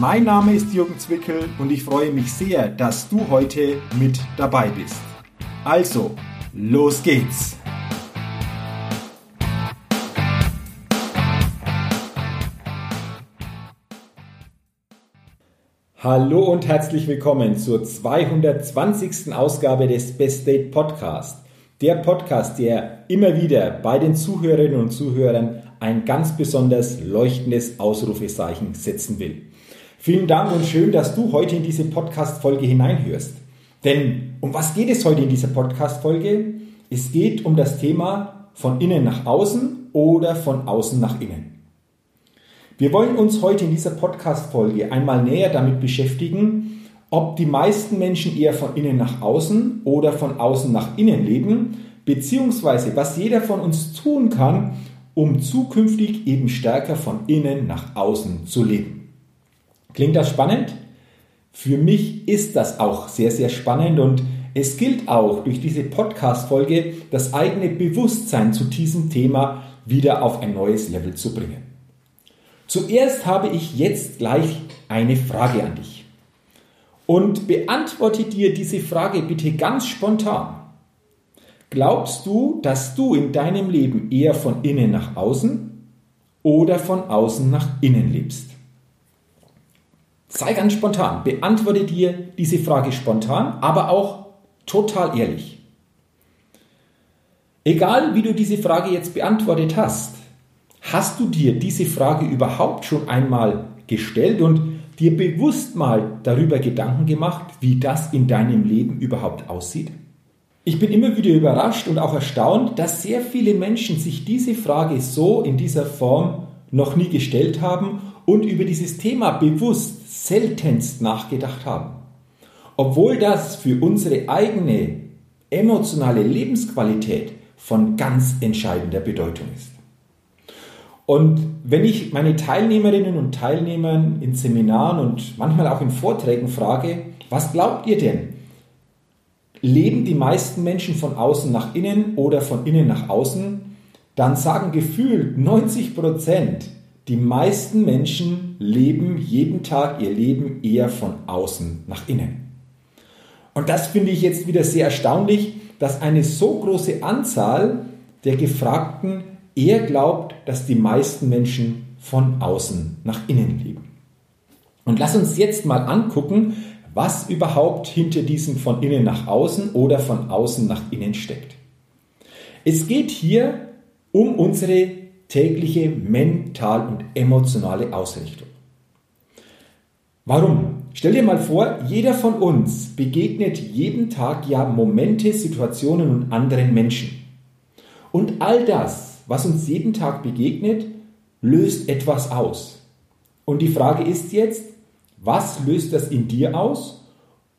Mein Name ist Jürgen Zwickel und ich freue mich sehr, dass du heute mit dabei bist. Also, los geht's! Hallo und herzlich willkommen zur 220. Ausgabe des Best Date Podcast. Der Podcast, der immer wieder bei den Zuhörerinnen und Zuhörern ein ganz besonders leuchtendes Ausrufezeichen setzen will. Vielen Dank und schön, dass du heute in diese Podcast-Folge hineinhörst. Denn um was geht es heute in dieser Podcast-Folge? Es geht um das Thema von innen nach außen oder von außen nach innen. Wir wollen uns heute in dieser Podcast-Folge einmal näher damit beschäftigen, ob die meisten Menschen eher von innen nach außen oder von außen nach innen leben, beziehungsweise was jeder von uns tun kann, um zukünftig eben stärker von innen nach außen zu leben. Klingt das spannend? Für mich ist das auch sehr, sehr spannend und es gilt auch durch diese Podcast-Folge das eigene Bewusstsein zu diesem Thema wieder auf ein neues Level zu bringen. Zuerst habe ich jetzt gleich eine Frage an dich. Und beantworte dir diese Frage bitte ganz spontan. Glaubst du, dass du in deinem Leben eher von innen nach außen oder von außen nach innen lebst? Sei ganz spontan. Beantworte dir diese Frage spontan, aber auch total ehrlich. Egal wie du diese Frage jetzt beantwortet hast, hast du dir diese Frage überhaupt schon einmal gestellt und dir bewusst mal darüber Gedanken gemacht, wie das in deinem Leben überhaupt aussieht? Ich bin immer wieder überrascht und auch erstaunt, dass sehr viele Menschen sich diese Frage so in dieser Form noch nie gestellt haben und über dieses Thema bewusst seltenst nachgedacht haben. Obwohl das für unsere eigene emotionale Lebensqualität von ganz entscheidender Bedeutung ist. Und wenn ich meine Teilnehmerinnen und Teilnehmer in Seminaren und manchmal auch in Vorträgen frage, was glaubt ihr denn? Leben die meisten Menschen von außen nach innen oder von innen nach außen? Dann sagen gefühlt 90 Prozent, die meisten Menschen leben jeden Tag ihr Leben eher von außen nach innen. Und das finde ich jetzt wieder sehr erstaunlich, dass eine so große Anzahl der Gefragten eher glaubt, dass die meisten Menschen von außen nach innen leben. Und lass uns jetzt mal angucken, was überhaupt hinter diesem von innen nach außen oder von außen nach innen steckt. Es geht hier um unsere tägliche mental und emotionale Ausrichtung. Warum? Stell dir mal vor, jeder von uns begegnet jeden Tag ja Momente, Situationen und anderen Menschen. Und all das, was uns jeden Tag begegnet, löst etwas aus. Und die Frage ist jetzt, was löst das in dir aus?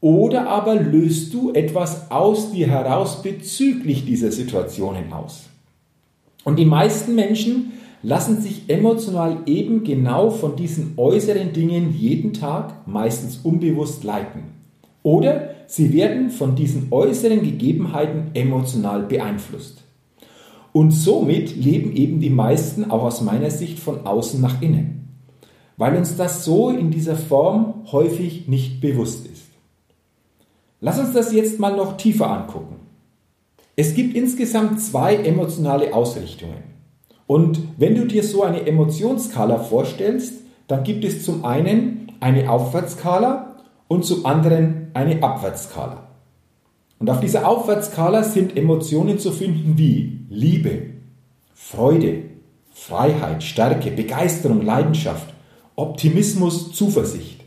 Oder aber löst du etwas aus dir heraus bezüglich dieser Situationen aus? Und die meisten Menschen lassen sich emotional eben genau von diesen äußeren Dingen jeden Tag, meistens unbewusst, leiten. Oder sie werden von diesen äußeren Gegebenheiten emotional beeinflusst. Und somit leben eben die meisten auch aus meiner Sicht von außen nach innen, weil uns das so in dieser Form häufig nicht bewusst ist. Lass uns das jetzt mal noch tiefer angucken. Es gibt insgesamt zwei emotionale Ausrichtungen. Und wenn du dir so eine Emotionsskala vorstellst, dann gibt es zum einen eine Aufwärtsskala und zum anderen eine Abwärtsskala. Und auf dieser Aufwärtsskala sind Emotionen zu finden wie Liebe, Freude, Freiheit, Stärke, Begeisterung, Leidenschaft, Optimismus, Zuversicht.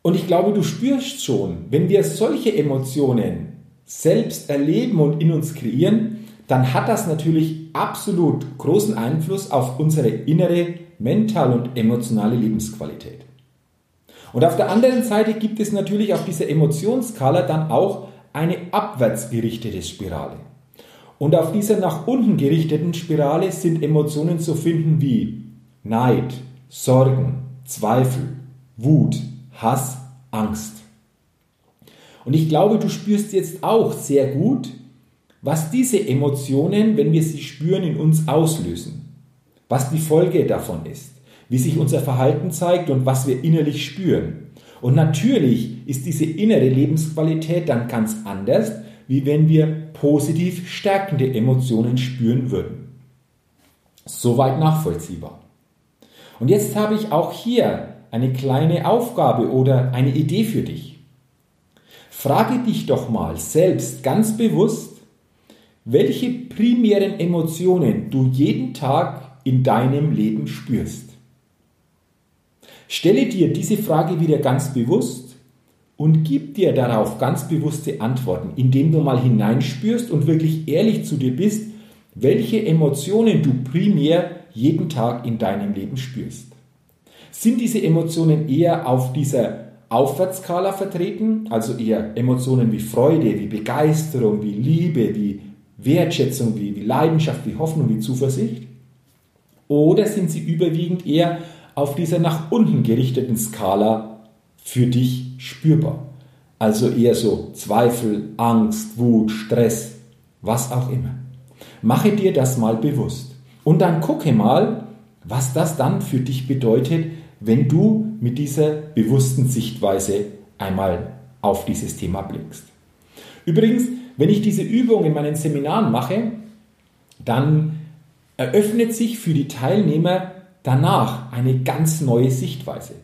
Und ich glaube, du spürst schon, wenn wir solche Emotionen selbst erleben und in uns kreieren, dann hat das natürlich absolut großen Einfluss auf unsere innere, mentale und emotionale Lebensqualität. Und auf der anderen Seite gibt es natürlich auf dieser Emotionsskala dann auch eine abwärts gerichtete Spirale. Und auf dieser nach unten gerichteten Spirale sind Emotionen zu finden wie Neid, Sorgen, Zweifel, Wut, Hass, Angst. Und ich glaube, du spürst jetzt auch sehr gut, was diese Emotionen, wenn wir sie spüren, in uns auslösen. Was die Folge davon ist. Wie sich unser Verhalten zeigt und was wir innerlich spüren. Und natürlich ist diese innere Lebensqualität dann ganz anders, wie wenn wir positiv stärkende Emotionen spüren würden. Soweit nachvollziehbar. Und jetzt habe ich auch hier eine kleine Aufgabe oder eine Idee für dich. Frage dich doch mal selbst ganz bewusst, welche primären Emotionen du jeden Tag in deinem Leben spürst. Stelle dir diese Frage wieder ganz bewusst und gib dir darauf ganz bewusste Antworten, indem du mal hineinspürst und wirklich ehrlich zu dir bist, welche Emotionen du primär jeden Tag in deinem Leben spürst. Sind diese Emotionen eher auf dieser Aufwärtskala vertreten, also eher Emotionen wie Freude, wie Begeisterung, wie Liebe, wie Wertschätzung, wie, wie Leidenschaft, wie Hoffnung, wie Zuversicht? Oder sind sie überwiegend eher auf dieser nach unten gerichteten Skala für dich spürbar? Also eher so Zweifel, Angst, Wut, Stress, was auch immer. Mache dir das mal bewusst. Und dann gucke mal, was das dann für dich bedeutet, wenn du mit dieser bewussten Sichtweise einmal auf dieses Thema blickst. Übrigens, wenn ich diese Übung in meinen Seminaren mache, dann eröffnet sich für die Teilnehmer danach eine ganz neue Sichtweise.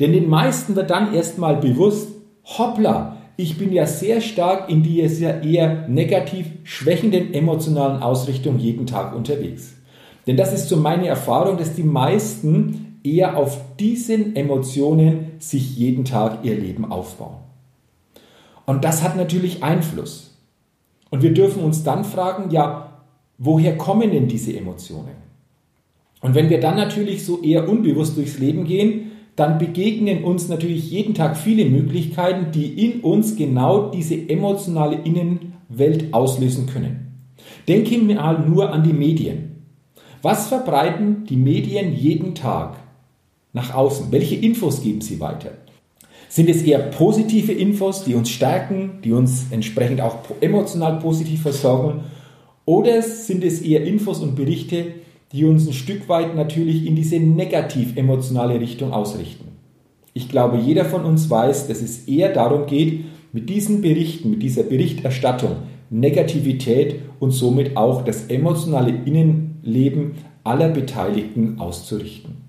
Denn den meisten wird dann erstmal bewusst, hoppla, ich bin ja sehr stark in dieser eher negativ schwächenden emotionalen Ausrichtung jeden Tag unterwegs. Denn das ist so meine Erfahrung, dass die meisten eher auf diesen Emotionen sich jeden Tag ihr Leben aufbauen. Und das hat natürlich Einfluss. Und wir dürfen uns dann fragen, ja, woher kommen denn diese Emotionen? Und wenn wir dann natürlich so eher unbewusst durchs Leben gehen, dann begegnen uns natürlich jeden Tag viele Möglichkeiten, die in uns genau diese emotionale Innenwelt auslösen können. Denke mal nur an die Medien. Was verbreiten die Medien jeden Tag nach außen? Welche Infos geben sie weiter? Sind es eher positive Infos, die uns stärken, die uns entsprechend auch emotional positiv versorgen? Oder sind es eher Infos und Berichte, die uns ein Stück weit natürlich in diese negativ-emotionale Richtung ausrichten? Ich glaube, jeder von uns weiß, dass es eher darum geht, mit diesen Berichten, mit dieser Berichterstattung Negativität und somit auch das emotionale Innenleben aller Beteiligten auszurichten.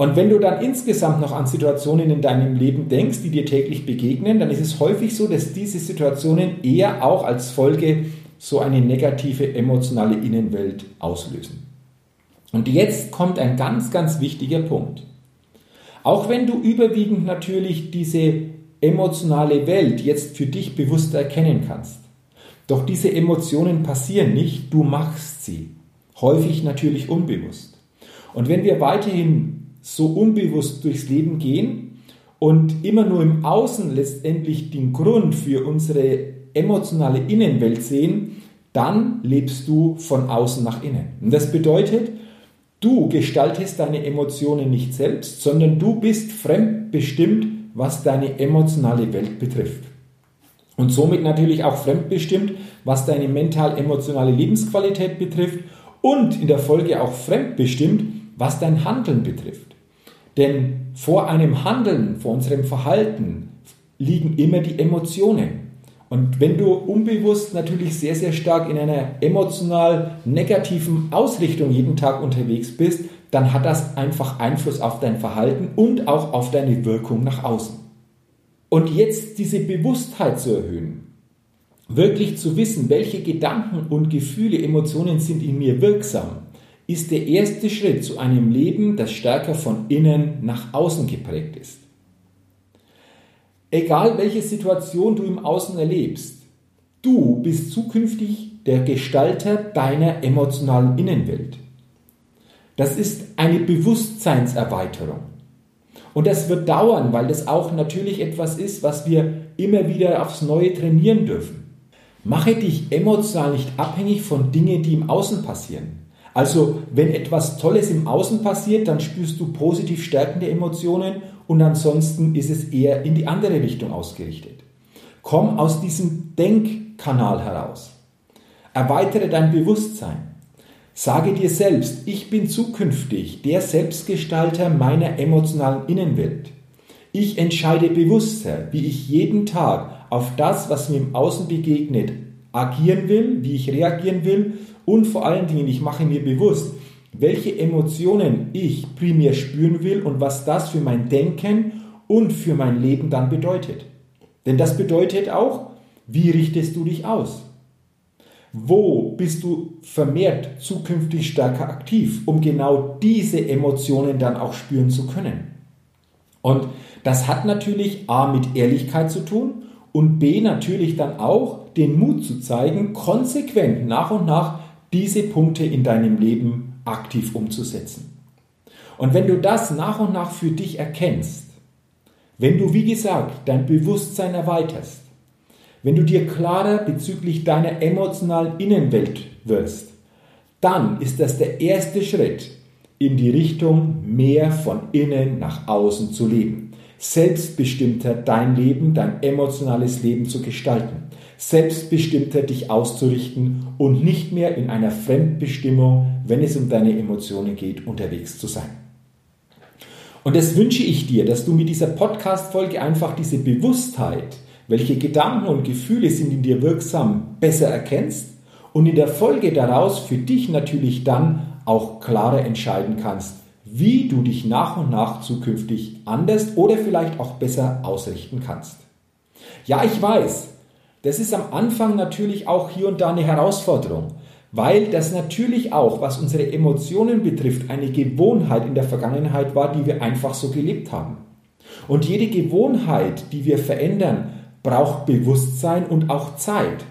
Und wenn du dann insgesamt noch an Situationen in deinem Leben denkst, die dir täglich begegnen, dann ist es häufig so, dass diese Situationen eher auch als Folge so eine negative emotionale Innenwelt auslösen. Und jetzt kommt ein ganz, ganz wichtiger Punkt. Auch wenn du überwiegend natürlich diese emotionale Welt jetzt für dich bewusst erkennen kannst, doch diese Emotionen passieren nicht, du machst sie. Häufig natürlich unbewusst. Und wenn wir weiterhin so unbewusst durchs Leben gehen und immer nur im Außen letztendlich den Grund für unsere emotionale Innenwelt sehen, dann lebst du von außen nach innen. Und das bedeutet, du gestaltest deine Emotionen nicht selbst, sondern du bist fremdbestimmt, was deine emotionale Welt betrifft. Und somit natürlich auch fremdbestimmt, was deine mental-emotionale Lebensqualität betrifft und in der Folge auch fremdbestimmt, was dein Handeln betrifft. Denn vor einem Handeln, vor unserem Verhalten liegen immer die Emotionen. Und wenn du unbewusst natürlich sehr, sehr stark in einer emotional negativen Ausrichtung jeden Tag unterwegs bist, dann hat das einfach Einfluss auf dein Verhalten und auch auf deine Wirkung nach außen. Und jetzt diese Bewusstheit zu erhöhen, wirklich zu wissen, welche Gedanken und Gefühle, Emotionen sind in mir wirksam, ist der erste Schritt zu einem Leben, das stärker von innen nach außen geprägt ist. Egal welche Situation du im Außen erlebst, du bist zukünftig der Gestalter deiner emotionalen Innenwelt. Das ist eine Bewusstseinserweiterung. Und das wird dauern, weil das auch natürlich etwas ist, was wir immer wieder aufs Neue trainieren dürfen. Mache dich emotional nicht abhängig von Dingen, die im Außen passieren. Also, wenn etwas Tolles im Außen passiert, dann spürst du positiv stärkende Emotionen und ansonsten ist es eher in die andere Richtung ausgerichtet. Komm aus diesem Denkkanal heraus. Erweitere dein Bewusstsein. Sage dir selbst, ich bin zukünftig der Selbstgestalter meiner emotionalen Innenwelt. Ich entscheide bewusster, wie ich jeden Tag auf das, was mir im Außen begegnet, agieren will, wie ich reagieren will und vor allen Dingen, ich mache mir bewusst, welche Emotionen ich primär spüren will und was das für mein Denken und für mein Leben dann bedeutet. Denn das bedeutet auch, wie richtest du dich aus? Wo bist du vermehrt zukünftig stärker aktiv, um genau diese Emotionen dann auch spüren zu können? Und das hat natürlich A mit Ehrlichkeit zu tun und B natürlich dann auch den Mut zu zeigen, konsequent nach und nach diese Punkte in deinem Leben aktiv umzusetzen. Und wenn du das nach und nach für dich erkennst, wenn du, wie gesagt, dein Bewusstsein erweiterst, wenn du dir klarer bezüglich deiner emotionalen Innenwelt wirst, dann ist das der erste Schritt in die Richtung, mehr von innen nach außen zu leben. Selbstbestimmter dein Leben, dein emotionales Leben zu gestalten. Selbstbestimmter dich auszurichten und nicht mehr in einer Fremdbestimmung, wenn es um deine Emotionen geht, unterwegs zu sein. Und das wünsche ich dir, dass du mit dieser Podcast-Folge einfach diese Bewusstheit, welche Gedanken und Gefühle sind in dir wirksam, besser erkennst und in der Folge daraus für dich natürlich dann auch klarer entscheiden kannst, wie du dich nach und nach zukünftig anders oder vielleicht auch besser ausrichten kannst. Ja, ich weiß, das ist am Anfang natürlich auch hier und da eine Herausforderung, weil das natürlich auch, was unsere Emotionen betrifft, eine Gewohnheit in der Vergangenheit war, die wir einfach so gelebt haben. Und jede Gewohnheit, die wir verändern, braucht Bewusstsein und auch Zeit.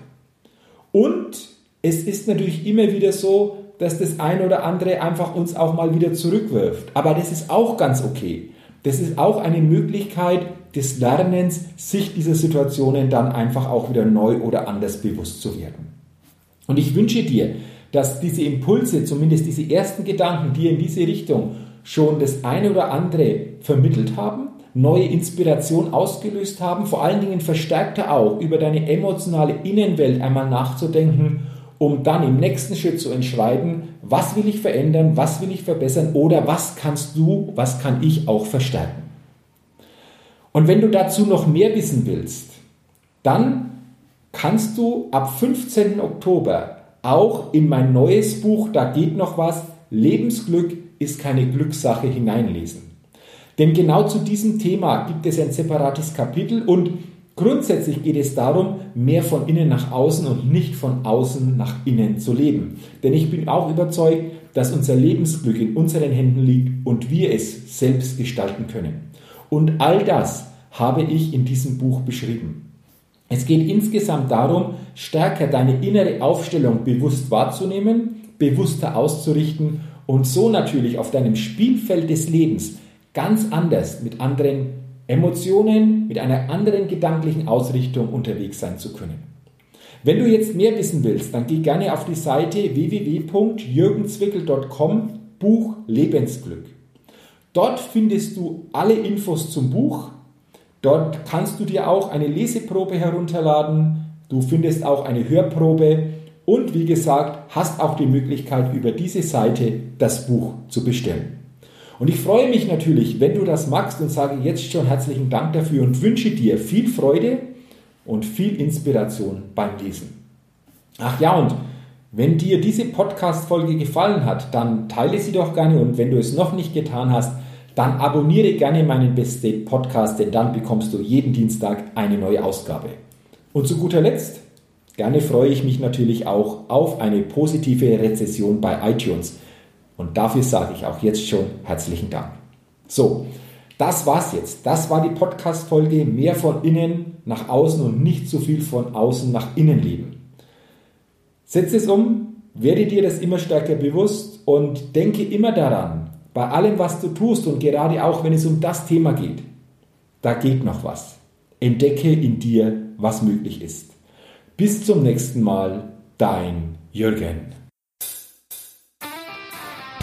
Und es ist natürlich immer wieder so, dass das eine oder andere einfach uns auch mal wieder zurückwirft. Aber das ist auch ganz okay. Das ist auch eine Möglichkeit des Lernens, sich dieser Situationen dann einfach auch wieder neu oder anders bewusst zu werden. Und ich wünsche dir, dass diese Impulse, zumindest diese ersten Gedanken, die in diese Richtung schon das eine oder andere vermittelt haben, neue Inspiration ausgelöst haben, vor allen Dingen verstärkter auch über deine emotionale Innenwelt einmal nachzudenken, um dann im nächsten Schritt zu entscheiden, was will ich verändern, was will ich verbessern oder was kannst du, was kann ich auch verstärken. Und wenn du dazu noch mehr wissen willst, dann kannst du ab 15. Oktober auch in mein neues Buch, da geht noch was, Lebensglück ist keine Glückssache hineinlesen. Denn genau zu diesem Thema gibt es ein separates Kapitel und grundsätzlich geht es darum, mehr von innen nach außen und nicht von außen nach innen zu leben. Denn ich bin auch überzeugt, dass unser Lebensglück in unseren Händen liegt und wir es selbst gestalten können. Und all das habe ich in diesem Buch beschrieben. Es geht insgesamt darum, stärker deine innere Aufstellung bewusst wahrzunehmen, bewusster auszurichten und so natürlich auf deinem Spielfeld des Lebens ganz anders mit anderen Emotionen, mit einer anderen gedanklichen Ausrichtung unterwegs sein zu können. Wenn du jetzt mehr wissen willst, dann geh gerne auf die Seite www.jürgenzwickel.com Buch Lebensglück. Dort findest du alle Infos zum Buch. Dort kannst du dir auch eine Leseprobe herunterladen. Du findest auch eine Hörprobe und wie gesagt, hast auch die Möglichkeit über diese Seite das Buch zu bestellen. Und ich freue mich natürlich, wenn du das magst und sage jetzt schon herzlichen Dank dafür und wünsche dir viel Freude und viel Inspiration beim Lesen. Ach ja, und wenn dir diese Podcast-Folge gefallen hat, dann teile sie doch gerne und wenn du es noch nicht getan hast, dann abonniere gerne meinen Best State Podcast, denn dann bekommst du jeden Dienstag eine neue Ausgabe. Und zu guter Letzt, gerne freue ich mich natürlich auch auf eine positive Rezession bei iTunes. Und dafür sage ich auch jetzt schon herzlichen Dank. So, das war's jetzt. Das war die Podcast-Folge. Mehr von innen nach außen und nicht so viel von außen nach innen leben. Setze es um, werde dir das immer stärker bewusst und denke immer daran, bei allem, was du tust und gerade auch, wenn es um das Thema geht, da geht noch was. Entdecke in dir, was möglich ist. Bis zum nächsten Mal, dein Jürgen.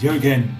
Jürgen.